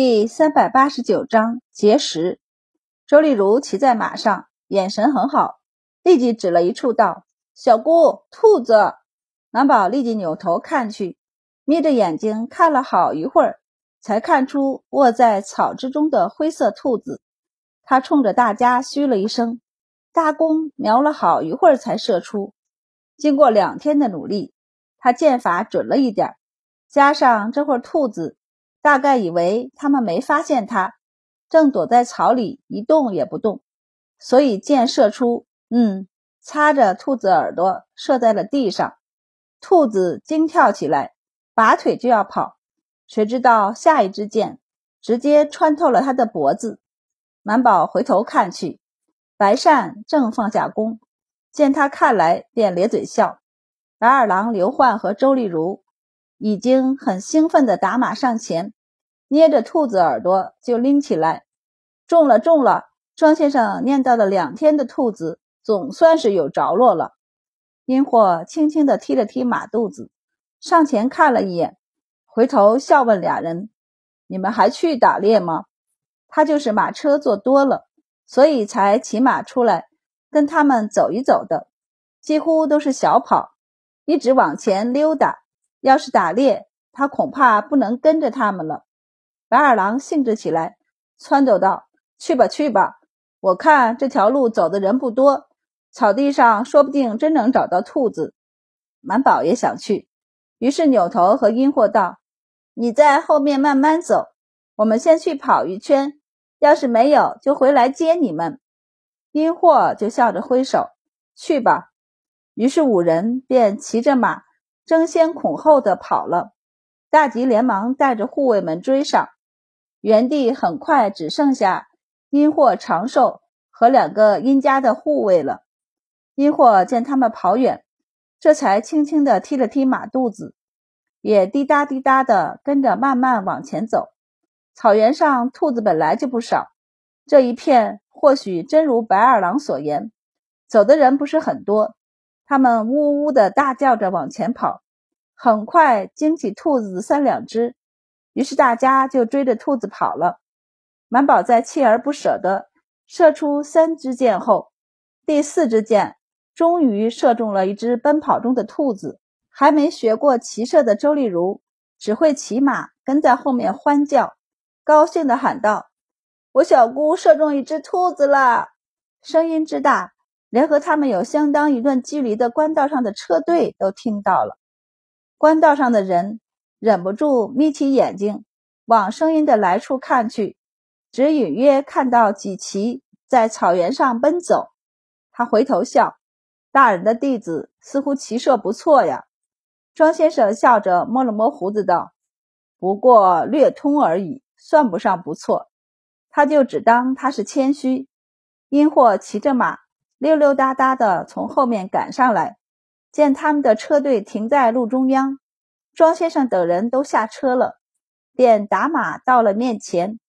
第三百八十九章结识。周丽如骑在马上，眼神很好，立即指了一处道：“小姑，兔子。”南宝立即扭头看去，眯着眼睛看了好一会儿，才看出卧在草之中的灰色兔子。他冲着大家嘘了一声，大弓瞄了好一会儿才射出。经过两天的努力，他箭法准了一点，加上这会儿兔子。大概以为他们没发现他，正躲在草里一动也不动，所以箭射出，嗯，擦着兔子耳朵射在了地上。兔子惊跳起来，拔腿就要跑，谁知道下一支箭直接穿透了他的脖子。满宝回头看去，白善正放下弓，见他看来，便咧嘴笑。白二郎刘焕和周丽如。已经很兴奋地打马上前，捏着兔子耳朵就拎起来，中了中了！庄先生念叨了两天的兔子总算是有着落了。阴货轻轻地踢了踢马肚子，上前看了一眼，回头笑问俩人：“你们还去打猎吗？”他就是马车坐多了，所以才骑马出来跟他们走一走的，几乎都是小跑，一直往前溜达。要是打猎，他恐怕不能跟着他们了。白二郎兴致起来，撺掇道：“去吧，去吧！我看这条路走的人不多，草地上说不定真能找到兔子。”满宝也想去，于是扭头和阴货道：“你在后面慢慢走，我们先去跑一圈。要是没有，就回来接你们。”阴货就笑着挥手：“去吧。”于是五人便骑着马。争先恐后的跑了，大吉连忙带着护卫们追上，原地很快只剩下阴货长寿和两个阴家的护卫了。阴货见他们跑远，这才轻轻地踢了踢马肚子，也滴答滴答的跟着慢慢往前走。草原上兔子本来就不少，这一片或许真如白二郎所言，走的人不是很多。他们呜呜的大叫着往前跑，很快惊起兔子三两只，于是大家就追着兔子跑了。满宝在锲而不舍地射出三支箭后，第四支箭终于射中了一只奔跑中的兔子。还没学过骑射的周丽如只会骑马，跟在后面欢叫，高兴地喊道：“我小姑射中一只兔子了！”声音之大。连和他们有相当一段距离的官道上的车队都听到了，官道上的人忍不住眯起眼睛往声音的来处看去，只隐约看到几骑在草原上奔走。他回头笑：“大人的弟子似乎骑射不错呀。”庄先生笑着摸了摸胡子道：“不过略通而已，算不上不错。”他就只当他是谦虚。因或骑着马。溜溜达达的从后面赶上来，见他们的车队停在路中央，庄先生等人都下车了，便打马到了面前，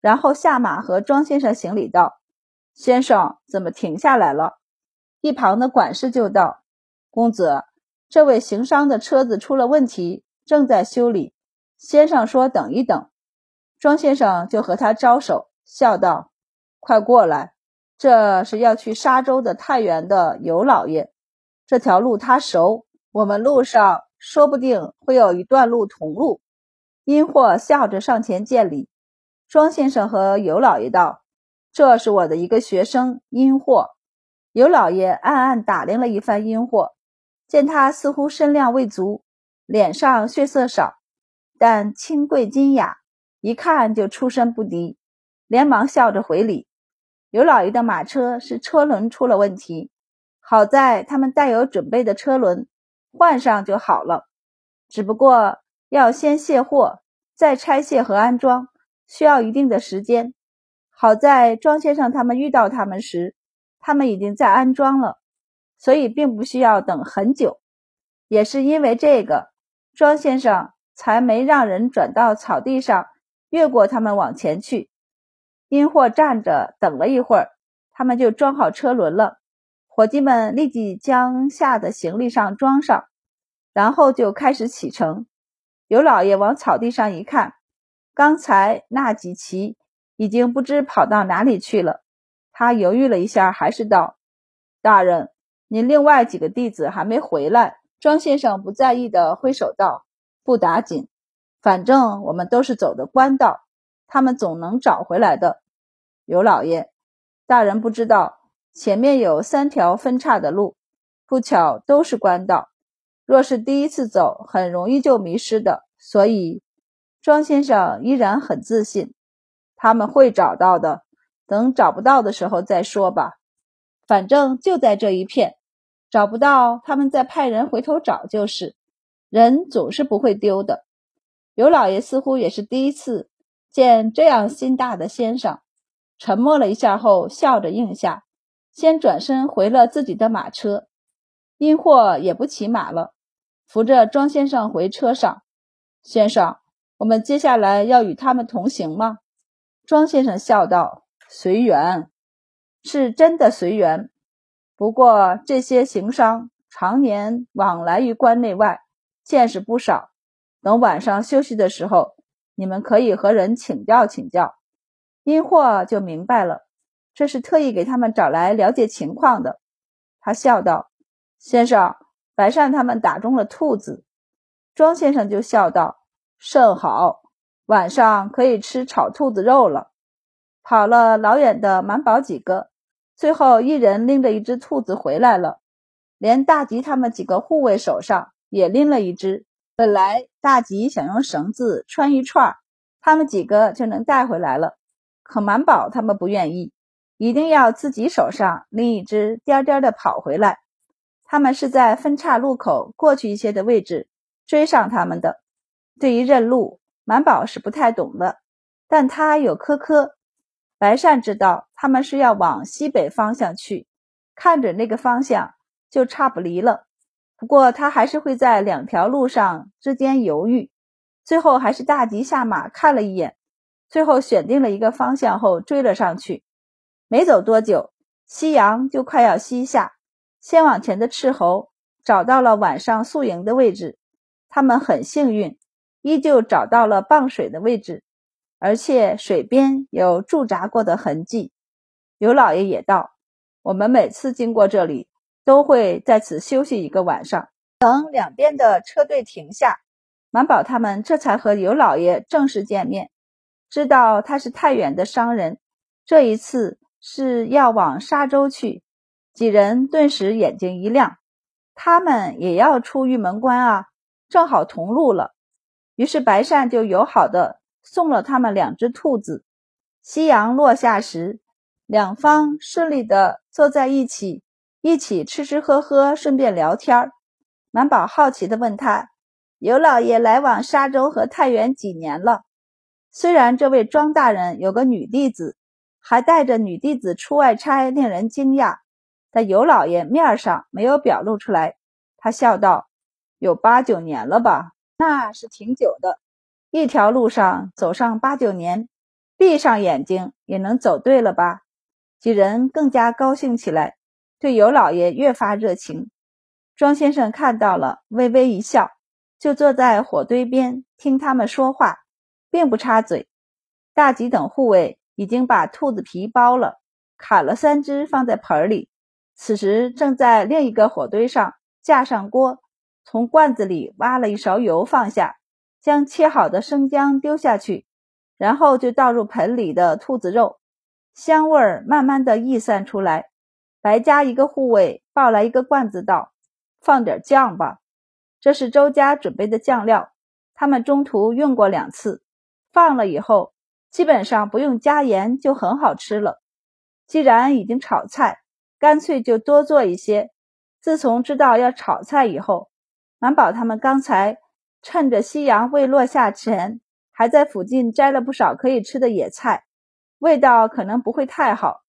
然后下马和庄先生行礼道：“先生怎么停下来了？”一旁的管事就道：“公子，这位行商的车子出了问题，正在修理。先生说等一等。”庄先生就和他招手，笑道：“快过来。”这是要去沙州的太原的尤老爷，这条路他熟，我们路上说不定会有一段路同路。殷货笑着上前见礼，庄先生和尤老爷道：“这是我的一个学生殷货。”尤老爷暗暗打量了一番殷货，见他似乎身量未足，脸上血色少，但清贵金雅，一看就出身不低，连忙笑着回礼。尤老爷的马车是车轮出了问题，好在他们带有准备的车轮换上就好了。只不过要先卸货，再拆卸和安装，需要一定的时间。好在庄先生他们遇到他们时，他们已经在安装了，所以并不需要等很久。也是因为这个，庄先生才没让人转到草地上，越过他们往前去。因货站着等了一会儿，他们就装好车轮了。伙计们立即将下的行李上装上，然后就开始启程。尤老爷往草地上一看，刚才那几骑已经不知跑到哪里去了。他犹豫了一下，还是道：“大人，您另外几个弟子还没回来。”庄先生不在意的挥手道：“不打紧，反正我们都是走的官道，他们总能找回来的。”尤老爷，大人不知道，前面有三条分岔的路，不巧都是官道。若是第一次走，很容易就迷失的。所以，庄先生依然很自信，他们会找到的。等找不到的时候再说吧，反正就在这一片，找不到他们再派人回头找就是。人总是不会丢的。刘老爷似乎也是第一次见这样心大的先生，沉默了一下后，笑着应下，先转身回了自己的马车。阴货也不骑马了，扶着庄先生回车上。先生，我们接下来要与他们同行吗？庄先生笑道。随缘，是真的随缘。不过这些行商常年往来于关内外，见识不少。等晚上休息的时候，你们可以和人请教请教。阴货就明白了，这是特意给他们找来了解情况的。他笑道：“先生，白善他们打中了兔子。”庄先生就笑道：“甚好，晚上可以吃炒兔子肉了。”跑了老远的满宝几个，最后一人拎着一只兔子回来了，连大吉他们几个护卫手上也拎了一只。本来大吉想用绳子穿一串，他们几个就能带回来了，可满宝他们不愿意，一定要自己手上拎一只，颠颠的跑回来。他们是在分岔路口过去一些的位置追上他们的。对于认路，满宝是不太懂的，但他有科科。白善知道他们是要往西北方向去，看准那个方向就差不离了。不过他还是会在两条路上之间犹豫，最后还是大吉下马看了一眼，最后选定了一个方向后追了上去。没走多久，夕阳就快要西下，先往前的斥候找到了晚上宿营的位置。他们很幸运，依旧找到了傍水的位置。而且水边有驻扎过的痕迹，尤老爷也道：“我们每次经过这里，都会在此休息一个晚上。等两边的车队停下，满宝他们这才和尤老爷正式见面，知道他是太原的商人，这一次是要往沙州去。几人顿时眼睛一亮，他们也要出玉门关啊，正好同路了。于是白善就友好的。”送了他们两只兔子。夕阳落下时，两方顺利的坐在一起，一起吃吃喝喝，顺便聊天满宝好奇的问他：“尤老爷来往沙州和太原几年了？”虽然这位庄大人有个女弟子，还带着女弟子出外差，令人惊讶，但尤老爷面上没有表露出来。他笑道：“有八九年了吧？那是挺久的。”一条路上走上八九年，闭上眼睛也能走对了吧？几人更加高兴起来，对尤老爷越发热情。庄先生看到了，微微一笑，就坐在火堆边听他们说话，并不插嘴。大吉等护卫已经把兔子皮剥了，砍了三只放在盆里，此时正在另一个火堆上架上锅，从罐子里挖了一勺油放下。将切好的生姜丢下去，然后就倒入盆里的兔子肉，香味儿慢慢的溢散出来。白家一个护卫抱来一个罐子，道：“放点酱吧，这是周家准备的酱料，他们中途用过两次，放了以后基本上不用加盐就很好吃了。既然已经炒菜，干脆就多做一些。自从知道要炒菜以后，满宝他们刚才。”趁着夕阳未落下前，还在附近摘了不少可以吃的野菜，味道可能不会太好，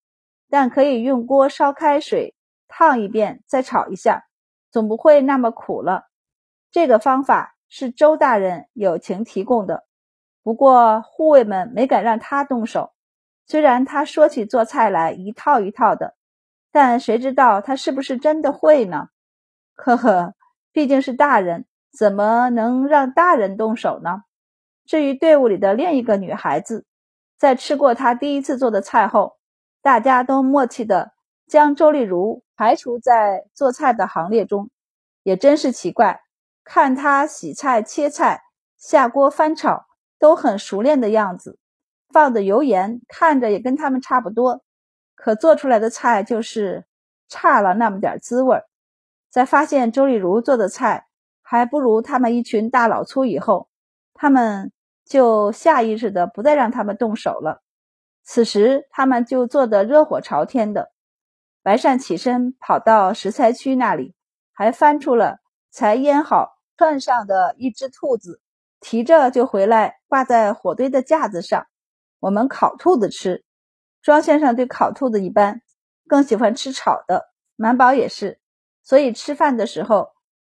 但可以用锅烧开水烫一遍再炒一下，总不会那么苦了。这个方法是周大人友情提供的，不过护卫们没敢让他动手。虽然他说起做菜来一套一套的，但谁知道他是不是真的会呢？呵呵，毕竟是大人。怎么能让大人动手呢？至于队伍里的另一个女孩子，在吃过她第一次做的菜后，大家都默契的将周丽如排除在做菜的行列中。也真是奇怪，看她洗菜、切菜、下锅翻炒，都很熟练的样子，放的油盐看着也跟他们差不多，可做出来的菜就是差了那么点滋味儿。在发现周丽如做的菜还不如他们一群大老粗以后，他们就下意识的不再让他们动手了。此时他们就做得热火朝天的。白善起身跑到食材区那里，还翻出了才腌好串上的一只兔子，提着就回来挂在火堆的架子上。我们烤兔子吃。庄先生对烤兔子一般，更喜欢吃炒的。满宝也是。所以吃饭的时候，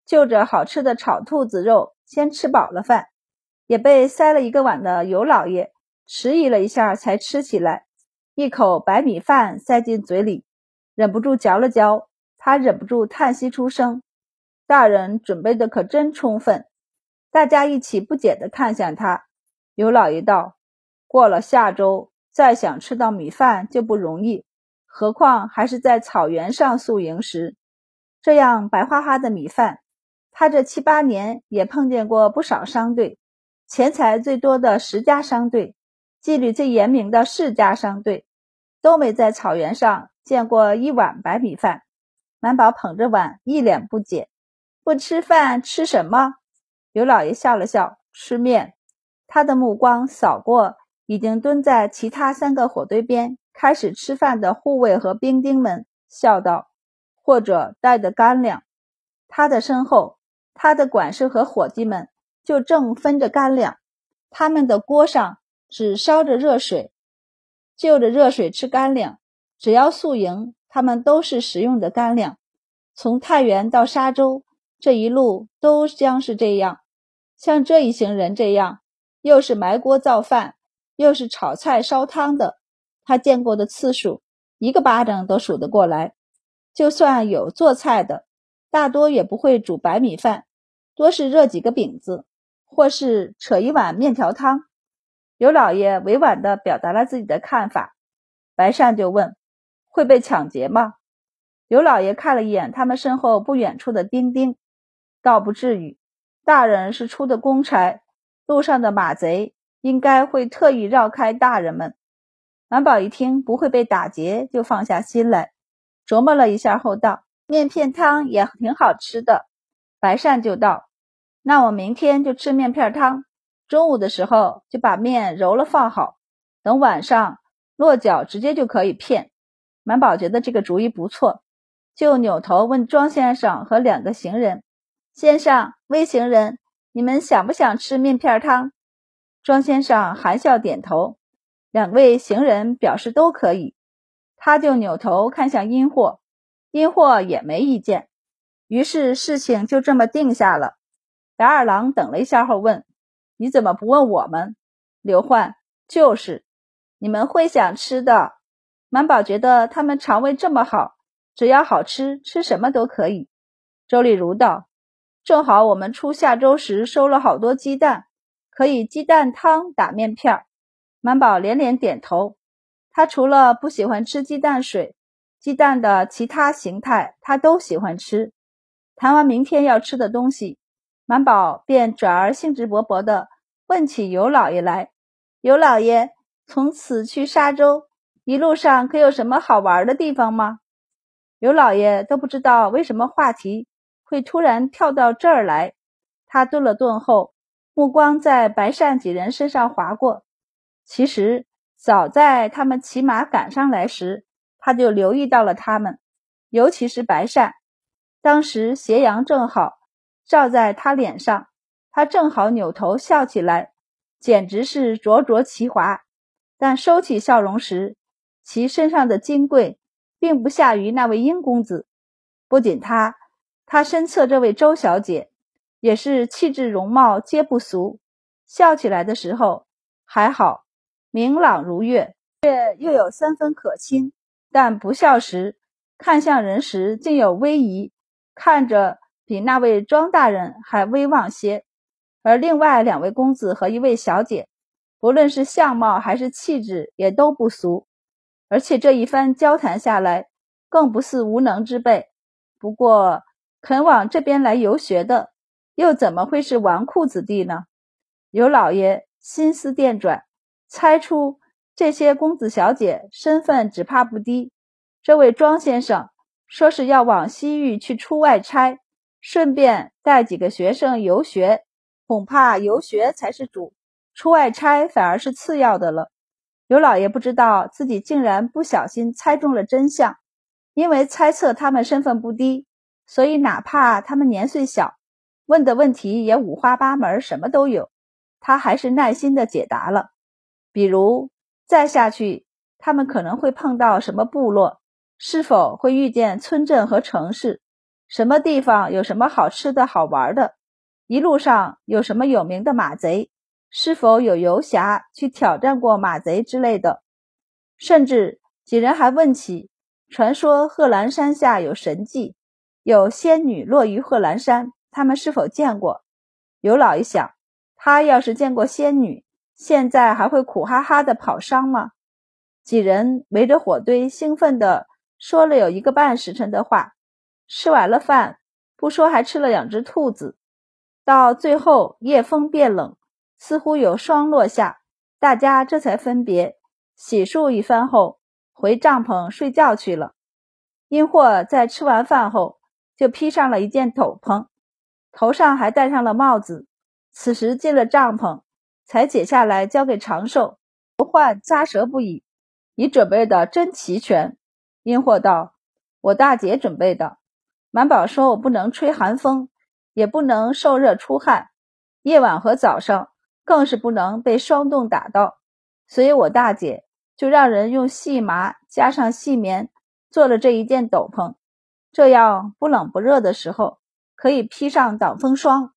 就着好吃的炒兔子肉先吃饱了饭，也被塞了一个碗的尤老爷迟疑了一下才吃起来，一口白米饭塞进嘴里，忍不住嚼了嚼，他忍不住叹息出声。大人准备的可真充分，大家一起不解地看向他。尤老爷道：“过了下周，再想吃到米饭就不容易，何况还是在草原上宿营时。”这样白花花的米饭，他这七八年也碰见过不少商队，钱财最多的十家商队，纪律最严明的世家商队，都没在草原上见过一碗白米饭。满宝捧着碗，一脸不解：“不吃饭吃什么？”刘老爷笑了笑：“吃面。”他的目光扫过已经蹲在其他三个火堆边开始吃饭的护卫和兵丁们，笑道。或者带的干粮，他的身后，他的管事和伙计们就正分着干粮。他们的锅上只烧着热水，就着热水吃干粮。只要宿营，他们都是食用的干粮。从太原到沙洲这一路都将是这样。像这一行人这样，又是埋锅造饭，又是炒菜烧汤的，他见过的次数，一个巴掌都数得过来。就算有做菜的，大多也不会煮白米饭，多是热几个饼子，或是扯一碗面条汤。刘老爷委婉地表达了自己的看法，白善就问：“会被抢劫吗？”刘老爷看了一眼他们身后不远处的丁丁，倒不至于。大人是出的公差，路上的马贼应该会特意绕开大人们。满宝一听不会被打劫，就放下心来。琢磨了一下后道：“面片汤也挺好吃的。”白善就道：“那我明天就吃面片汤，中午的时候就把面揉了放好，等晚上落脚直接就可以片。”满宝觉得这个主意不错，就扭头问庄先生和两个行人：“先生，微行人，你们想不想吃面片汤？”庄先生含笑点头，两位行人表示都可以。他就扭头看向阴货，阴货也没意见，于是事情就这么定下了。白二郎等了一下后问：“你怎么不问我们？”刘焕就是，你们会想吃的。满宝觉得他们肠胃这么好，只要好吃，吃什么都可以。周丽如道：“正好我们出下周时收了好多鸡蛋，可以鸡蛋汤打面片儿。”满宝连连点头。他除了不喜欢吃鸡蛋水，鸡蛋的其他形态他都喜欢吃。谈完明天要吃的东西，满宝便转而兴致勃勃地问起尤老爷来：“尤老爷，从此去沙洲，一路上可有什么好玩的地方吗？”尤老爷都不知道为什么话题会突然跳到这儿来，他顿了顿后，目光在白善几人身上划过，其实。早在他们骑马赶上来时，他就留意到了他们，尤其是白善。当时斜阳正好照在他脸上，他正好扭头笑起来，简直是灼灼其华。但收起笑容时，其身上的金贵并不下于那位殷公子。不仅他，他身侧这位周小姐也是气质容貌皆不俗，笑起来的时候还好。明朗如月，却又有三分可亲，但不笑时，看向人时竟有威仪，看着比那位庄大人还威望些。而另外两位公子和一位小姐，不论是相貌还是气质，也都不俗。而且这一番交谈下来，更不似无能之辈。不过，肯往这边来游学的，又怎么会是纨绔子弟呢？尤老爷心思电转，猜出这些公子小姐身份只怕不低。这位庄先生说是要往西域去出外差，顺便带几个学生游学。恐怕游学才是主，出外差反而是次要的了。刘老爷不知道自己竟然不小心猜中了真相，因为猜测他们身份不低，所以哪怕他们年岁小，问的问题也五花八门，什么都有，他还是耐心的解答了。比如再下去，他们可能会碰到什么部落，是否会遇见村镇和城市，什么地方有什么好吃的好玩的。一路上有什么有名的马贼？是否有游侠去挑战过马贼之类的？甚至几人还问起，传说贺兰山下有神迹，有仙女落于贺兰山，他们是否见过？尤老一想，他要是见过仙女，现在还会苦哈哈的跑商吗？几人围着火堆，兴奋的说了有一个半时辰的话。吃完了饭，不说还吃了两只兔子。到最后，夜风变冷，似乎有霜落下，大家这才分别洗漱一番后，回帐篷睡觉去了。因祸在吃完饭后，就披上了一件斗篷，头上还戴上了帽子。此时进了帐篷，才解下来交给长寿。不患咂舌不已，你准备的真齐全。因祸道：“我大姐准备的。”满宝说：“我不能吹寒风。”也不能受热出汗，夜晚和早上更是不能被霜冻打到，所以我大姐就让人用细麻加上细棉做了这一件斗篷，这样不冷不热的时候可以披上挡风霜。